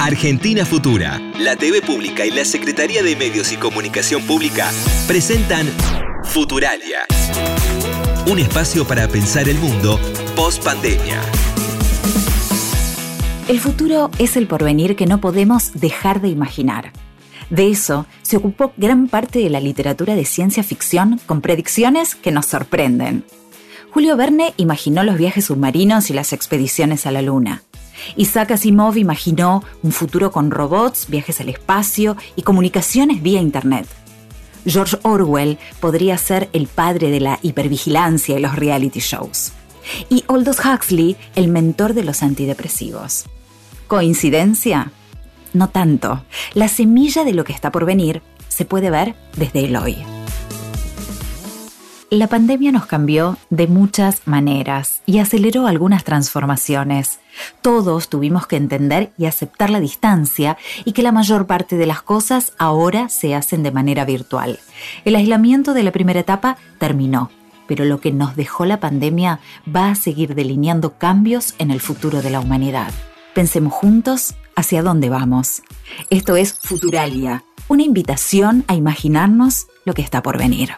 Argentina Futura, la TV Pública y la Secretaría de Medios y Comunicación Pública presentan Futuralia. Un espacio para pensar el mundo post pandemia. El futuro es el porvenir que no podemos dejar de imaginar. De eso se ocupó gran parte de la literatura de ciencia ficción con predicciones que nos sorprenden. Julio Verne imaginó los viajes submarinos y las expediciones a la Luna. Isaac Asimov imaginó un futuro con robots, viajes al espacio y comunicaciones vía Internet. George Orwell podría ser el padre de la hipervigilancia y los reality shows. Y Aldous Huxley, el mentor de los antidepresivos. ¿Coincidencia? No tanto. La semilla de lo que está por venir se puede ver desde el hoy. La pandemia nos cambió de muchas maneras y aceleró algunas transformaciones. Todos tuvimos que entender y aceptar la distancia y que la mayor parte de las cosas ahora se hacen de manera virtual. El aislamiento de la primera etapa terminó, pero lo que nos dejó la pandemia va a seguir delineando cambios en el futuro de la humanidad. Pensemos juntos hacia dónde vamos. Esto es Futuralia, una invitación a imaginarnos lo que está por venir.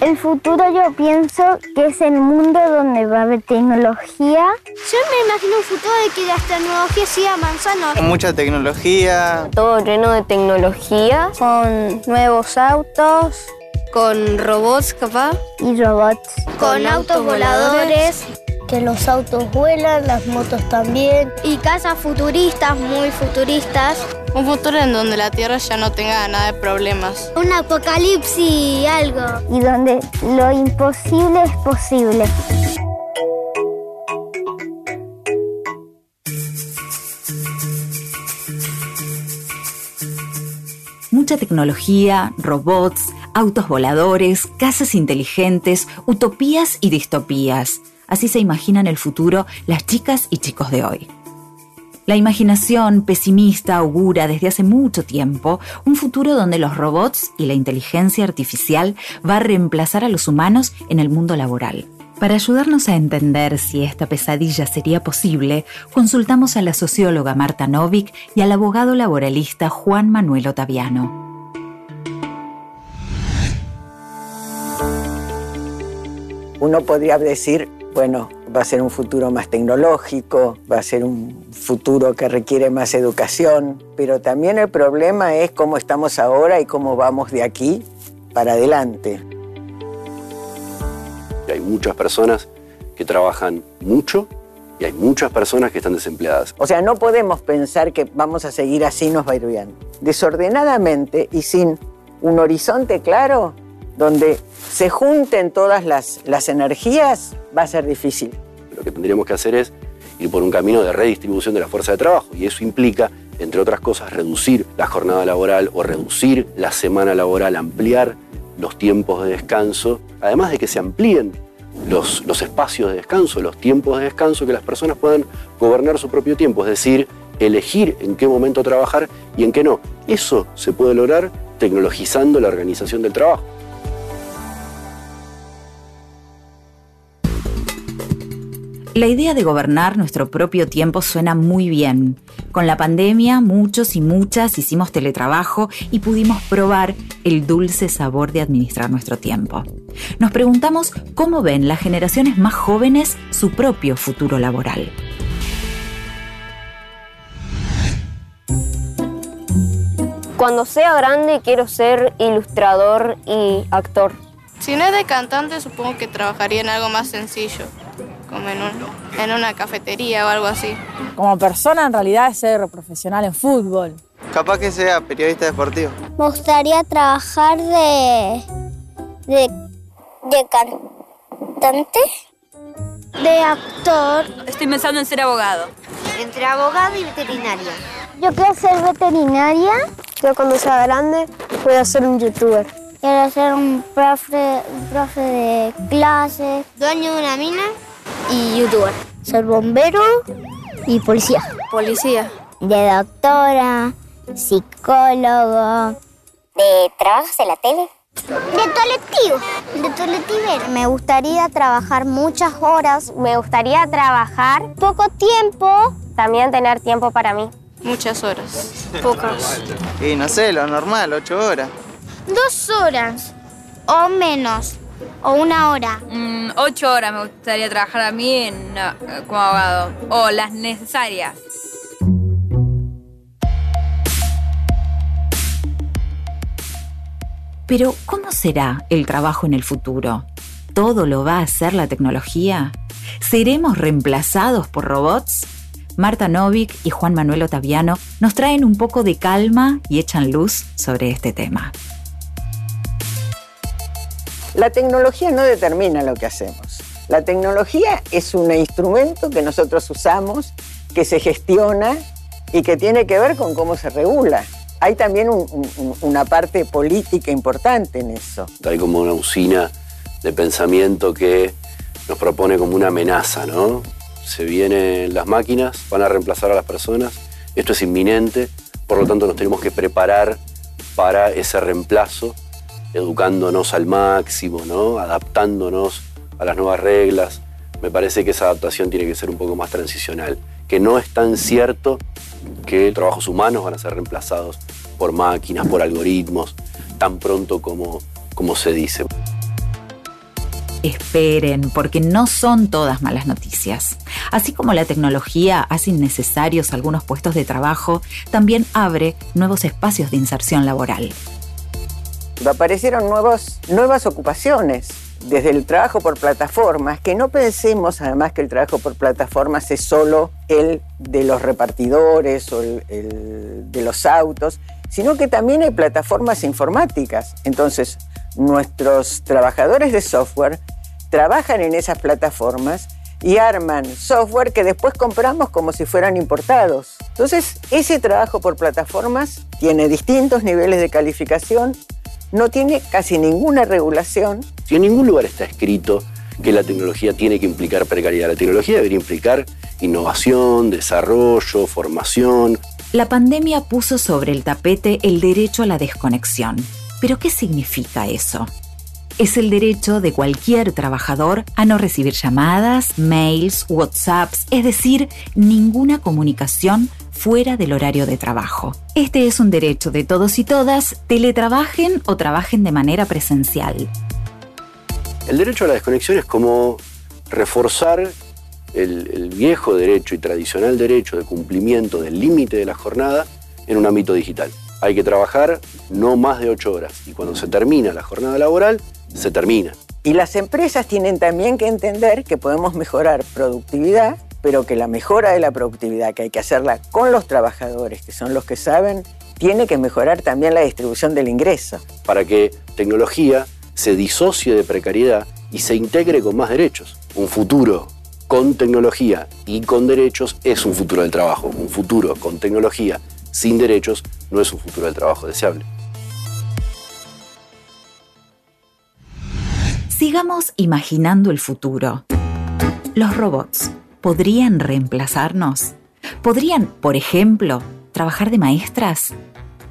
El futuro yo pienso que es el mundo donde va a haber tecnología. Yo me imagino un futuro de que la tecnología siga avanzando. Con mucha tecnología. Todo lleno de tecnología. Con nuevos autos. Con robots, capaz. Y robots. Con, autos voladores. Que los autos vuelan, las motos también. Y casas futuristas, muy futuristas. Un futuro en donde la Tierra ya no tenga nada de problemas. Un apocalipsis, algo. Y donde lo imposible es posible. Mucha tecnología, robots, autos voladores, casas inteligentes, utopías y distopías. Así se imaginan el futuro las chicas y chicos de hoy. La imaginación pesimista augura desde hace mucho tiempo un futuro donde los robots y la inteligencia artificial va a reemplazar a los humanos en el mundo laboral. Para ayudarnos a entender si esta pesadilla sería posible, consultamos a la socióloga Marta Novik y al abogado laboralista Juan Manuel Otaviano. Uno podría decir, bueno, va a ser un futuro más tecnológico, va a ser un futuro que requiere más educación, pero también el problema es cómo estamos ahora y cómo vamos de aquí para adelante. Hay muchas personas que trabajan mucho y hay muchas personas que están desempleadas. O sea, no podemos pensar que vamos a seguir así, nos va a ir bien. Desordenadamente y sin un horizonte claro, donde se junten todas las, energías, va a ser difícil. Lo que tendríamos que hacer es ir por un camino de redistribución de la fuerza de trabajo y eso implica, entre otras cosas, reducir la jornada laboral o reducir la semana laboral, ampliar los tiempos de descanso, además de que se amplíen los, los espacios de descanso, los tiempos de descanso, que las personas puedan gobernar su propio tiempo, es decir, elegir en qué momento trabajar y en qué no. Eso se puede lograr tecnologizando la organización del trabajo. La idea de gobernar nuestro propio tiempo suena muy bien. Con la pandemia, muchos y muchas hicimos teletrabajo y pudimos probar el dulce sabor de administrar nuestro tiempo. Nos preguntamos cómo ven las generaciones más jóvenes su propio futuro laboral. Cuando sea grande quiero ser ilustrador y actor. Si no es de cantante, supongo que trabajaría en algo más sencillo como en, un, en una cafetería o algo así. Como persona, en realidad, es ser profesional en fútbol. Capaz que sea periodista deportivo. Me gustaría trabajar de. de. de cantante. De actor. Estoy pensando en ser abogado. Entre abogado y veterinaria. Yo quiero ser veterinaria. Yo cuando sea grande voy a ser un youtuber. Quiero ser un profe, un profe de clase. Dueño de una mina y youtuber. Ser bombero y policía. Policía. De doctora, psicólogo. ¿De trabajas en la tele? De colectivo, de colectivero. Me gustaría trabajar muchas horas. Me gustaría trabajar poco tiempo. También tener tiempo para mí. Muchas horas. Pocas. Y no sé, lo normal, ocho horas. Dos horas o menos. O una hora. Mm, ocho horas me gustaría trabajar a mí en, no, como abogado. O las necesarias. Pero, ¿cómo será el trabajo en el futuro? ¿Todo lo va a hacer la tecnología? ¿Seremos reemplazados por robots? Marta Novik y Juan Manuel Otaviano nos traen un poco de calma y echan luz sobre este tema. La tecnología no determina lo que hacemos. La tecnología es un instrumento que nosotros usamos, que se gestiona y que tiene que ver con cómo se regula. Hay también un, un, una parte política importante en eso. Hay como una usina de pensamiento que nos propone como una amenaza, ¿no? Se vienen las máquinas, van a reemplazar a las personas, esto es inminente, por lo tanto nos tenemos que preparar para ese reemplazo educándonos al máximo, ¿no? adaptándonos a las nuevas reglas. Me parece que esa adaptación tiene que ser un poco más transicional, que no es tan cierto que trabajos humanos van a ser reemplazados por máquinas, por algoritmos, tan pronto como, como se dice. Esperen, porque no son todas malas noticias. Así como la tecnología hace innecesarios algunos puestos de trabajo, también abre nuevos espacios de inserción laboral aparecieron nuevos, nuevas ocupaciones, desde el trabajo por plataformas, que no pensemos además que el trabajo por plataformas es solo el de los repartidores o el, el de los autos, sino que también hay plataformas informáticas. Entonces, nuestros trabajadores de software trabajan en esas plataformas y arman software que después compramos como si fueran importados. Entonces, ese trabajo por plataformas tiene distintos niveles de calificación, no tiene casi ninguna regulación. Si en ningún lugar está escrito que la tecnología tiene que implicar precariedad, la tecnología debería implicar innovación, desarrollo, formación. La pandemia puso sobre el tapete el derecho a la desconexión. ¿Pero qué significa eso? Es el derecho de cualquier trabajador a no recibir llamadas, mails, WhatsApps, es decir, ninguna comunicación fuera del horario de trabajo. Este es un derecho de todos y todas, teletrabajen o trabajen de manera presencial. El derecho a la desconexión es como reforzar el, el viejo derecho y tradicional derecho de cumplimiento del límite de la jornada en un ámbito digital. Hay que trabajar no más de ocho horas y cuando se termina la jornada laboral, se termina. Y las empresas tienen también que entender que podemos mejorar productividad pero que la mejora de la productividad, que hay que hacerla con los trabajadores, que son los que saben, tiene que mejorar también la distribución del ingreso. Para que tecnología se disocie de precariedad y se integre con más derechos. Un futuro con tecnología y con derechos es un futuro del trabajo. Un futuro con tecnología sin derechos no es un futuro del trabajo deseable. Sigamos imaginando el futuro. Los robots podrían reemplazarnos? ¿Podrían, por ejemplo, trabajar de maestras?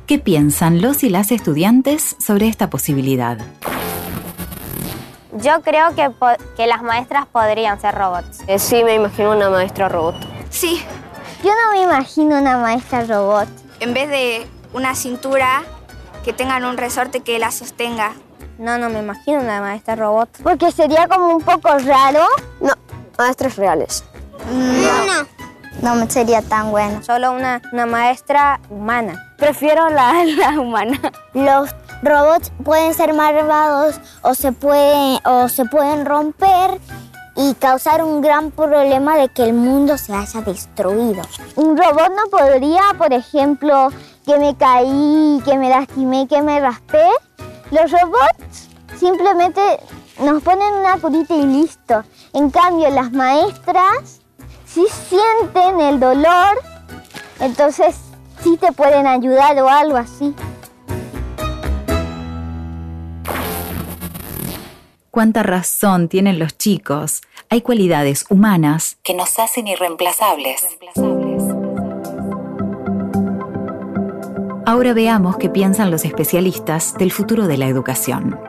¿Qué piensan los y las estudiantes sobre esta posibilidad? Yo creo que, que las maestras podrían ser robots. Eh, sí, me imagino una maestra robot. Sí. Yo no me imagino una maestra robot. En vez de una cintura, que tengan un resorte que la sostenga. No, no me imagino una maestra robot. Porque sería como un poco raro. No, maestras reales. No, no. No sería tan bueno. Solo una, una maestra humana. Prefiero la, la humana. Los robots pueden ser malvados o se, pueden, o se pueden romper y causar un gran problema de que el mundo se haya destruido. Un robot no podría, por ejemplo, que me caí, que me lastimé, que me raspé. Los robots simplemente nos ponen una curita y listo. En cambio, las maestras si sienten el dolor, entonces sí te pueden ayudar o algo así. Cuánta razón tienen los chicos. Hay cualidades humanas que nos hacen irreemplazables. Ahora veamos qué piensan los especialistas del futuro de la educación.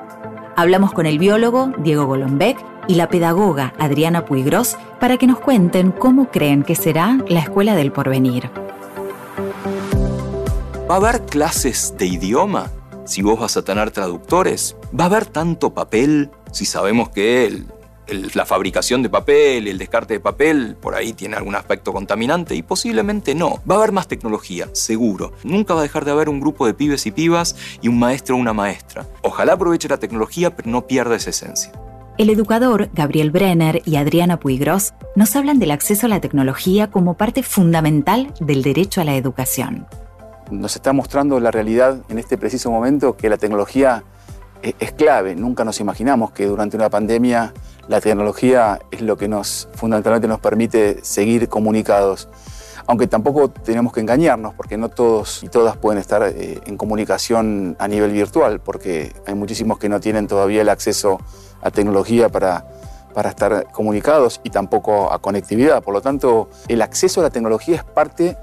Hablamos con el biólogo Diego Golombek y la pedagoga Adriana Puigros para que nos cuenten cómo creen que será la escuela del porvenir. ¿Va a haber clases de idioma? Si vos vas a tener traductores, ¿va a haber tanto papel? Si sabemos que la fabricación de papel, el descarte de papel, por ahí tiene algún aspecto contaminante y posiblemente no. Va a haber más tecnología, seguro. Nunca va a dejar de haber un grupo de pibes y pibas y un maestro o una maestra. Ojalá aproveche la tecnología, pero no pierda esa esencia. El educador Gabriel Brenner y Adriana Puigros nos hablan del acceso a la tecnología como parte fundamental del derecho a la educación. Nos está mostrando la realidad en este preciso momento que la tecnología e-, es clave. Nunca nos imaginamos que durante una pandemia la tecnología es lo que nos fundamentalmente nos permite seguir comunicados. Aunque tampoco tenemos que engañarnos, porque no todos y todas pueden estar eh, en comunicación a nivel virtual, porque hay muchísimos que no tienen todavía el acceso a tecnología para, para estar comunicados y tampoco a conectividad. Por lo tanto, el acceso a la tecnología es parte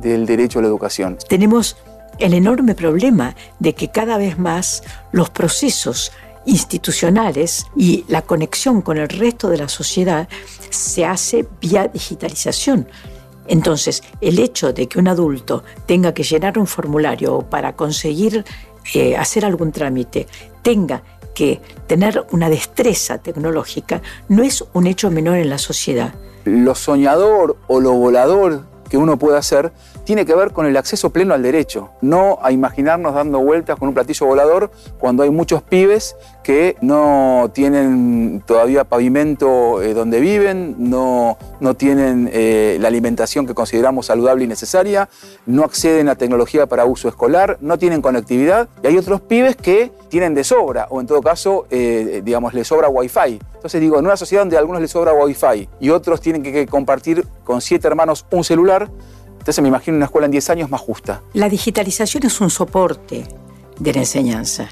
del derecho a la educación. Tenemos el enorme problema de que cada vez más los procesos institucionales y la conexión con el resto de la sociedad se hace vía digitalización. Entonces, el hecho de que un adulto tenga que llenar un formulario para conseguir eh, hacer algún trámite tenga que tener una destreza tecnológica no es un hecho menor en la sociedad. Lo soñador o lo volador que uno puede hacer tiene que ver con el acceso pleno al derecho, no a imaginarnos dando vueltas con un platillo volador cuando hay muchos pibes que no tienen todavía pavimento eh, donde viven, no, no tienen eh, la alimentación que consideramos saludable y necesaria, no acceden a tecnología para uso escolar, no tienen conectividad y hay otros pibes que tienen de sobra o en todo caso, eh, digamos, les sobra wifi. Entonces digo, en una sociedad donde a algunos les sobra wifi y otros tienen que compartir con siete hermanos un celular, entonces me imagino una escuela en 10 años más justa. La digitalización es un soporte de la enseñanza.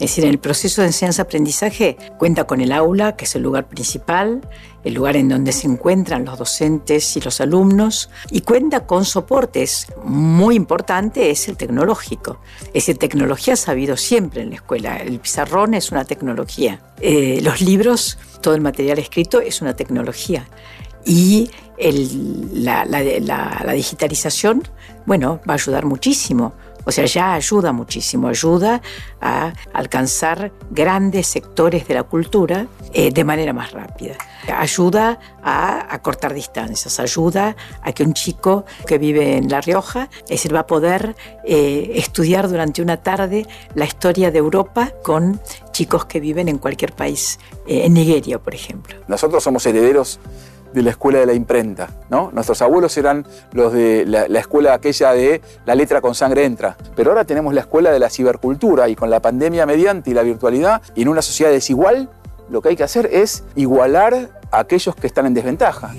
Es decir, el proceso de enseñanza-aprendizaje cuenta con el aula, que es el lugar principal, el lugar en donde se encuentran los docentes y los alumnos, y cuenta con soportes. Muy importante es el tecnológico. Es decir, tecnología ha habido siempre en la escuela. El pizarrón es una tecnología. Eh, los libros, todo el material escrito es una tecnología. Y la, digitalización, bueno, va a ayudar muchísimo. O sea, ya ayuda muchísimo, ayuda a alcanzar grandes sectores de la cultura eh, de manera más rápida. Ayuda a, cortar distancias, ayuda a que un chico que vive en La Rioja, es va a poder eh, estudiar durante una tarde la historia de Europa con chicos que viven en cualquier país, eh, en Nigeria, por ejemplo. Nosotros somos herederos de la escuela de la imprenta. ¿no? Nuestros abuelos eran los de la, escuela aquella de la letra con sangre entra. Pero ahora tenemos la escuela de la cibercultura y con la pandemia mediante y la virtualidad y en una sociedad desigual, lo que hay que hacer es igualar a aquellos que están en desventaja.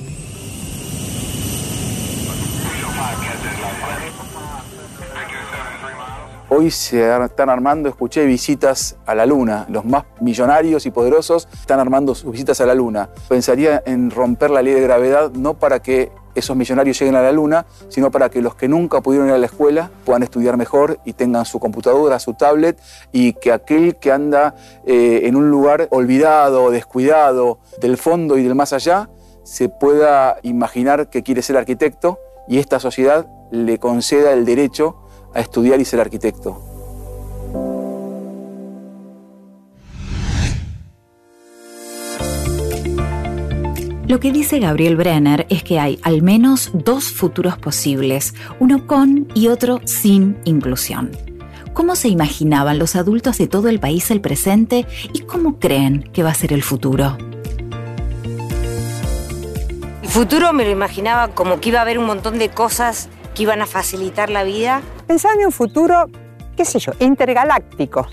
Hoy se están armando, escuché, visitas a la Luna. Los más millonarios y poderosos están armando sus visitas a la Luna. Pensaría en romper la ley de gravedad no para que esos millonarios lleguen a la Luna, sino para que los que nunca pudieron ir a la escuela puedan estudiar mejor y tengan su computadora, su tablet, y que aquel que anda eh, en un lugar olvidado, descuidado del fondo y del más allá, se pueda imaginar que quiere ser arquitecto y esta sociedad le conceda el derecho a estudiar y ser arquitecto. Lo que dice Gabriel Brenner es que hay al menos dos futuros posibles, uno con y otro sin inclusión. ¿Cómo se imaginaban los adultos de todo el país el presente y cómo creen que va a ser el futuro? El futuro me lo imaginaba como que iba a haber un montón de cosas que iban a facilitar la vida. Pensaba en un futuro, qué sé yo, intergaláctico.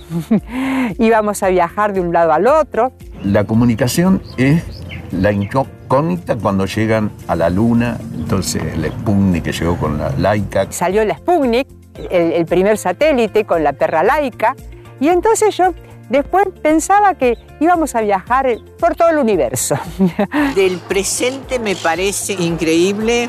Íbamos a viajar de un lado al otro. La comunicación es la incógnita cuando llegan a la Luna, entonces el Sputnik que llegó con la Laika. Salió el Sputnik, el, el primer satélite con la perra Laika, y entonces yo Después pensaba que íbamos a viajar por todo el universo. Del presente me parece increíble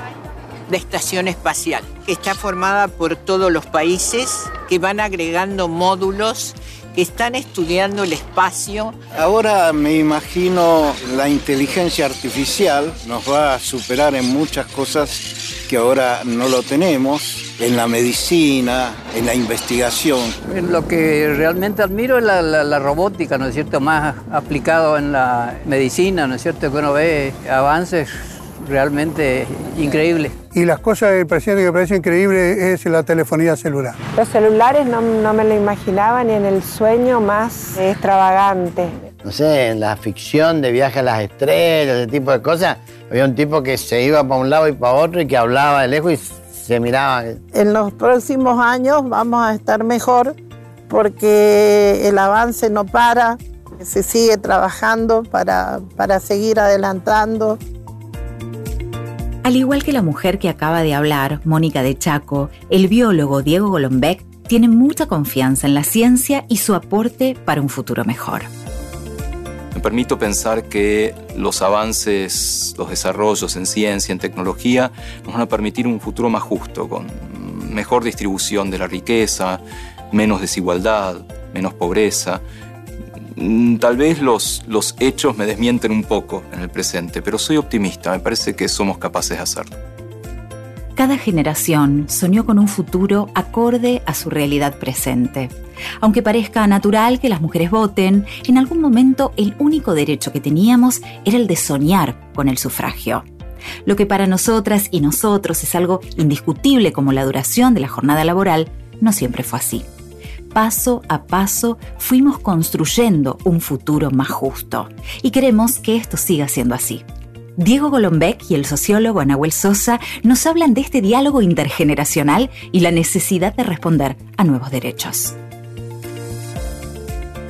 la estación espacial. Está formada por todos los países que van agregando módulos que están estudiando el espacio. Ahora me imagino la inteligencia artificial nos va a superar en muchas cosas que ahora no lo tenemos, en la medicina, en la investigación. Lo que realmente admiro es la, la, robótica, ¿no es cierto?, más aplicado en la medicina, ¿no es cierto?, que uno ve avances realmente increíbles. Y las cosas del presidente que me parece increíble es la telefonía celular. Los celulares no, no me lo imaginaba ni en el sueño más extravagante. No sé, en la ficción de viaje a las estrellas, ese tipo de cosas, había un tipo que se iba para un lado y para otro y que hablaba de lejos y se miraba. En los próximos años vamos a estar mejor porque el avance no para, se sigue trabajando para, para seguir adelantando. Al igual que la mujer que acaba de hablar, Mónica de Chaco, el biólogo Diego Golombek tiene mucha confianza en la ciencia y su aporte para un futuro mejor. Me permito pensar que los avances, los desarrollos en ciencia, en tecnología, nos van a permitir un futuro más justo, con mejor distribución de la riqueza, menos desigualdad, menos pobreza, tal vez los, los hechos me desmienten un poco en el presente, pero soy optimista, me parece que somos capaces de hacerlo. Cada generación soñó con un futuro acorde a su realidad presente. Aunque parezca natural que las mujeres voten, en algún momento el único derecho que teníamos era el de soñar con el sufragio. Lo que para nosotras y nosotros es algo indiscutible como la duración de la jornada laboral, no siempre fue así paso a paso fuimos construyendo un futuro más justo. Y queremos que esto siga siendo así. Diego Golombek y el sociólogo Anahuel Sosa nos hablan de este diálogo intergeneracional y la necesidad de responder a nuevos derechos.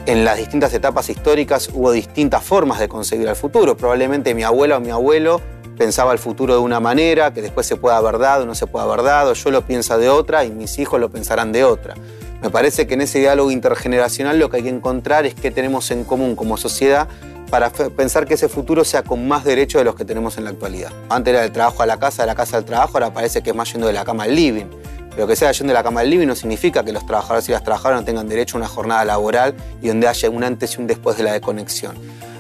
En las distintas etapas históricas hubo distintas formas de concebir el futuro. Probablemente mi abuela o mi abuelo pensaba el futuro de una manera, que después se pueda haber dado o no se pueda haber dado, yo lo pienso de otra y mis hijos lo pensarán de otra. Me parece que en ese diálogo intergeneracional lo que hay que encontrar es qué tenemos en común como sociedad para pensar que ese futuro sea con más derechos de los que tenemos en la actualidad. Antes era del trabajo a la casa, de la casa al trabajo, ahora parece que es más yendo de la cama al living. Pero que sea yendo de la cama al living no significa que los trabajadores y las trabajadoras no tengan derecho a una jornada laboral y donde haya un antes y un después de la desconexión.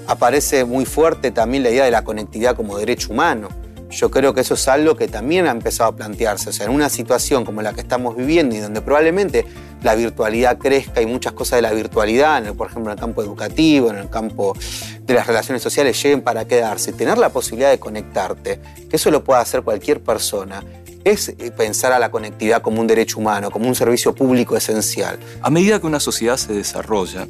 Aparece muy fuerte también la idea de la conectividad como derecho humano yo creo que eso es algo que también ha empezado a plantearse. O sea, en una situación como la que estamos viviendo y donde probablemente la virtualidad crezca y muchas cosas de la virtualidad, por ejemplo en el campo educativo, en el campo de las relaciones sociales, lleguen para quedarse, tener la posibilidad de conectarte, que eso lo pueda hacer cualquier persona, es eh, pensar a la conectividad como un derecho humano, como un servicio público esencial. A medida que una sociedad se desarrolla,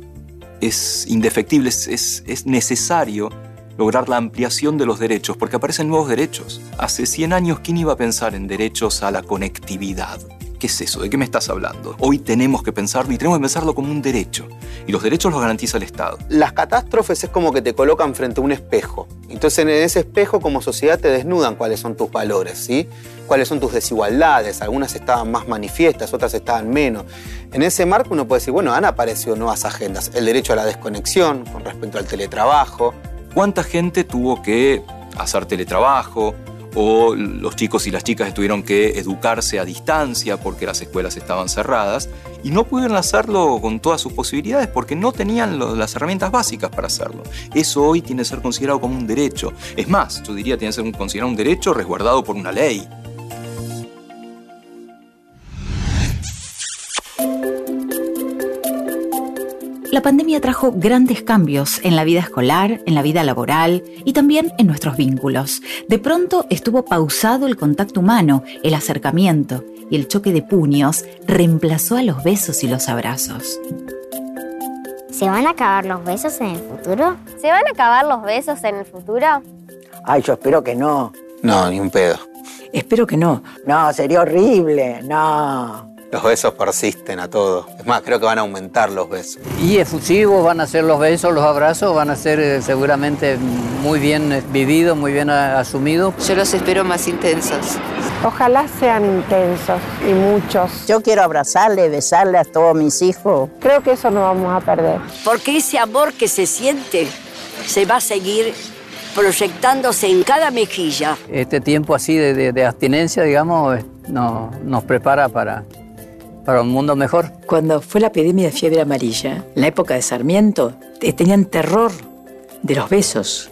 es indefectible, es, es necesario lograr la ampliación de los derechos, porque aparecen nuevos derechos. Hace 100 años, ¿quién iba a pensar en derechos a la conectividad? ¿Qué es eso? ¿De qué me estás hablando? Hoy tenemos que pensarlo y tenemos que pensarlo como un derecho. Y los derechos los garantiza el Estado. Las catástrofes es como que te colocan frente a un espejo. Entonces en ese espejo como sociedad te desnudan cuáles son tus valores, ¿sí? Cuáles son tus desigualdades. Algunas estaban más manifiestas, otras estaban menos. En ese marco uno puede decir, bueno, han aparecido nuevas agendas. El derecho a la desconexión con respecto al teletrabajo, ¿Cuánta gente tuvo que hacer teletrabajo? O los chicos y las chicas tuvieron que educarse a distancia porque las escuelas estaban cerradas y no pudieron hacerlo con todas sus posibilidades porque no tenían las herramientas básicas para hacerlo. Eso hoy tiene que ser considerado como un derecho. Es más, yo diría tiene que ser considerado un derecho resguardado por una ley. La pandemia trajo grandes cambios en la vida escolar, en la vida laboral y también en nuestros vínculos. De pronto estuvo pausado el contacto humano, el acercamiento y el choque de puños reemplazó a los besos y los abrazos. ¿Se van a acabar los besos en el futuro? ¿Se van a acabar los besos en el futuro? Ay, yo espero que no. No, ni un pedo. Espero que no. No, sería horrible. No. Los besos persisten a todo. Es más, creo que van a aumentar los besos. Y efusivos van a ser los besos, los abrazos, van a ser eh, seguramente muy bien eh, vividos, muy bien asumidos. Yo los espero más intensos. Ojalá sean intensos y muchos. Yo quiero abrazarle, besarle a todos mis hijos. Creo que eso no vamos a perder. Porque ese amor que se siente se va a seguir proyectándose en cada mejilla. Este tiempo así de, de, abstinencia, digamos, no, nos prepara para, para un mundo mejor. Cuando fue la epidemia de fiebre amarilla, en la época de Sarmiento, tenían terror de los besos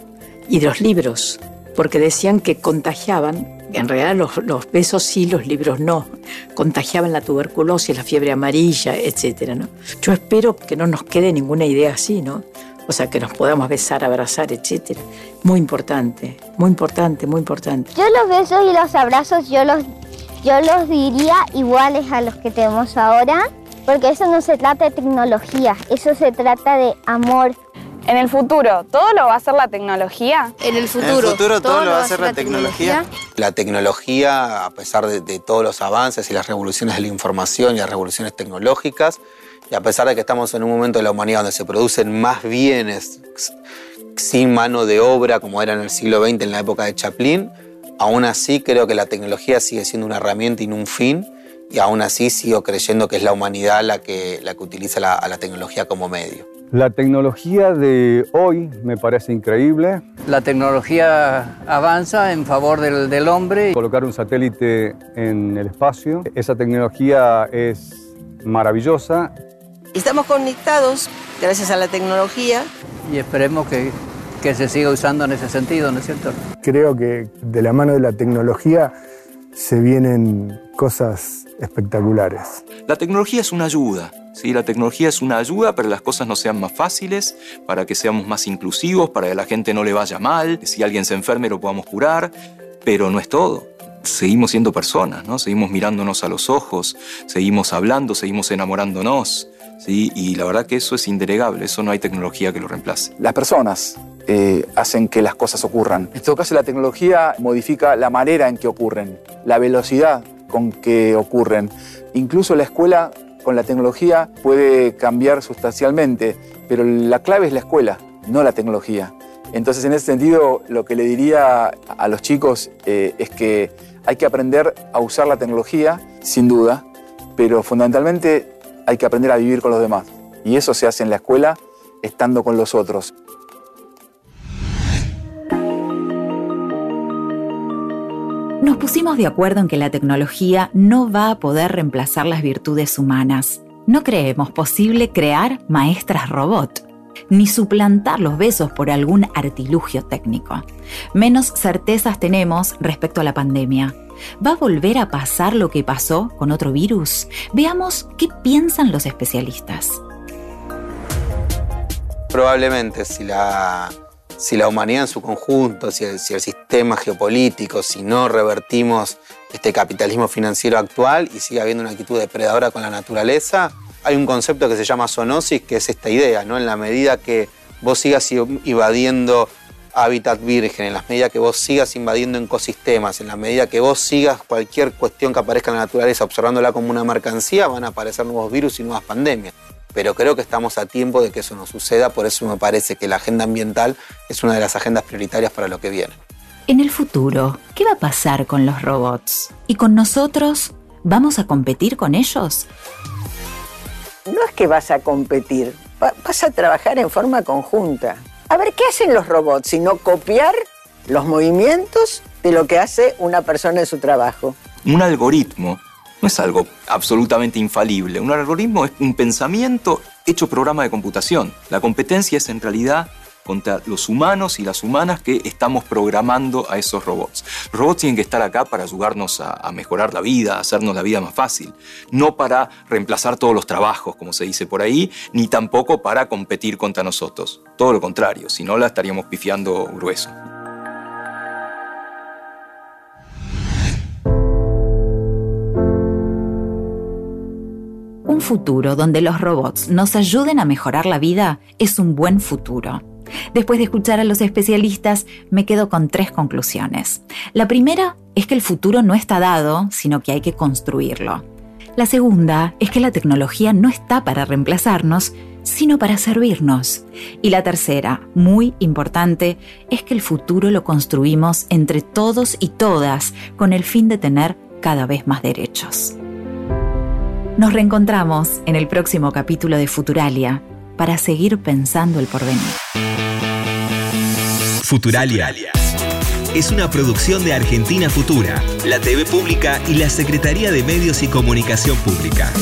y de los libros, porque decían que contagiaban, en realidad los, los besos sí, los libros no, contagiaban la tuberculosis, la fiebre amarilla, etc. ¿no? Yo espero que no nos quede ninguna idea así, ¿no? O sea, que nos podamos besar, abrazar, etc. Muy importante, muy importante, muy importante. Yo los besos y los abrazos, yo los, yo los diría iguales a los que tenemos ahora, porque eso no se trata de tecnología, eso se trata de amor, en el futuro, ¿todo lo va a hacer la tecnología? En el futuro, en el futuro todo, lo va a hacer la tecnología? La tecnología, a pesar de, todos los avances y las revoluciones de la información y las revoluciones tecnológicas, y a pesar de que estamos en un momento de la humanidad donde se producen más bienes sin mano de obra como era en el siglo XX en la época de Chaplin, aún así creo que la tecnología sigue siendo una herramienta y no un fin, y aún así sigo creyendo que es la humanidad la que, la que utiliza la, a la tecnología como medio. La tecnología de hoy me parece increíble. La tecnología avanza en favor del, del, hombre. Colocar un satélite en el espacio, esa tecnología es maravillosa. Estamos conectados gracias a la tecnología. Y esperemos que, que se siga usando en ese sentido, ¿no es cierto? Creo que de la mano de la tecnología se vienen cosas espectaculares. La tecnología es una ayuda, ¿sí? La tecnología es una ayuda para que las cosas no sean más fáciles, para que seamos más inclusivos, para que la gente no le vaya mal, si alguien se enferme lo podamos curar, pero no es todo. Seguimos siendo personas, ¿no? Seguimos mirándonos a los ojos, seguimos hablando, seguimos enamorándonos, ¿sí? Y la verdad que eso es indelegable, eso no hay tecnología que lo reemplace. Las personas eh, hacen que las cosas ocurran. En todo caso, la tecnología modifica la manera en que ocurren, la velocidad con que ocurren. Incluso la escuela con la tecnología puede cambiar sustancialmente, pero la clave es la escuela, no la tecnología. Entonces, en ese sentido, lo que le diría a los chicos eh, es que hay que aprender a usar la tecnología, sin duda, pero fundamentalmente hay que aprender a vivir con los demás. Y eso se hace en la escuela estando con los otros. Nos pusimos de acuerdo en que la tecnología no va a poder reemplazar las virtudes humanas. No creemos posible crear maestras robot, ni suplantar los besos por algún artilugio técnico. Menos certezas tenemos respecto a la pandemia. ¿Va a volver a pasar lo que pasó con otro virus? Veamos qué piensan los especialistas. Probablemente si la si la humanidad en su conjunto, si el, sistema geopolítico, si no revertimos este capitalismo financiero actual y sigue habiendo una actitud depredadora con la naturaleza, hay un concepto que se llama zoonosis, que es esta idea, ¿no? En la medida que vos sigas invadiendo hábitat virgen, en la medida que vos sigas invadiendo ecosistemas, en la medida que vos sigas cualquier cuestión que aparezca en la naturaleza observándola como una mercancía, van a aparecer nuevos virus y nuevas pandemias pero creo que estamos a tiempo de que eso no suceda, por eso me parece que la agenda ambiental es una de las agendas prioritarias para lo que viene. En el futuro, ¿qué va a pasar con los robots? ¿Y con nosotros? ¿Vamos a competir con ellos? No es que vas a competir, vas a trabajar en forma conjunta. A ver, ¿qué hacen los robots? Sino copiar los movimientos de lo que hace una persona en su trabajo. Un algoritmo no es algo absolutamente infalible. Un algoritmo es un pensamiento hecho programa de computación. La competencia es en realidad contra los humanos y las humanas que estamos programando a esos robots. Los robots tienen que estar acá para ayudarnos a, mejorar la vida, a hacernos la vida más fácil, no para reemplazar todos los trabajos, como se dice por ahí, ni tampoco para competir contra nosotros. Todo lo contrario, si no la estaríamos pifiando grueso. Un futuro donde los robots nos ayuden a mejorar la vida es un buen futuro. Después de escuchar a los especialistas, me quedo con tres conclusiones. La primera es que el futuro no está dado, sino que hay que construirlo. La segunda es que la tecnología no está para reemplazarnos, sino para servirnos. Y la tercera, muy importante, es que el futuro lo construimos entre todos y todas con el fin de tener cada vez más derechos. Nos reencontramos en el próximo capítulo de Futuralia para seguir pensando el porvenir. Futuralia. Es una producción de Argentina Futura, la TV Pública y la Secretaría de Medios y Comunicación Pública.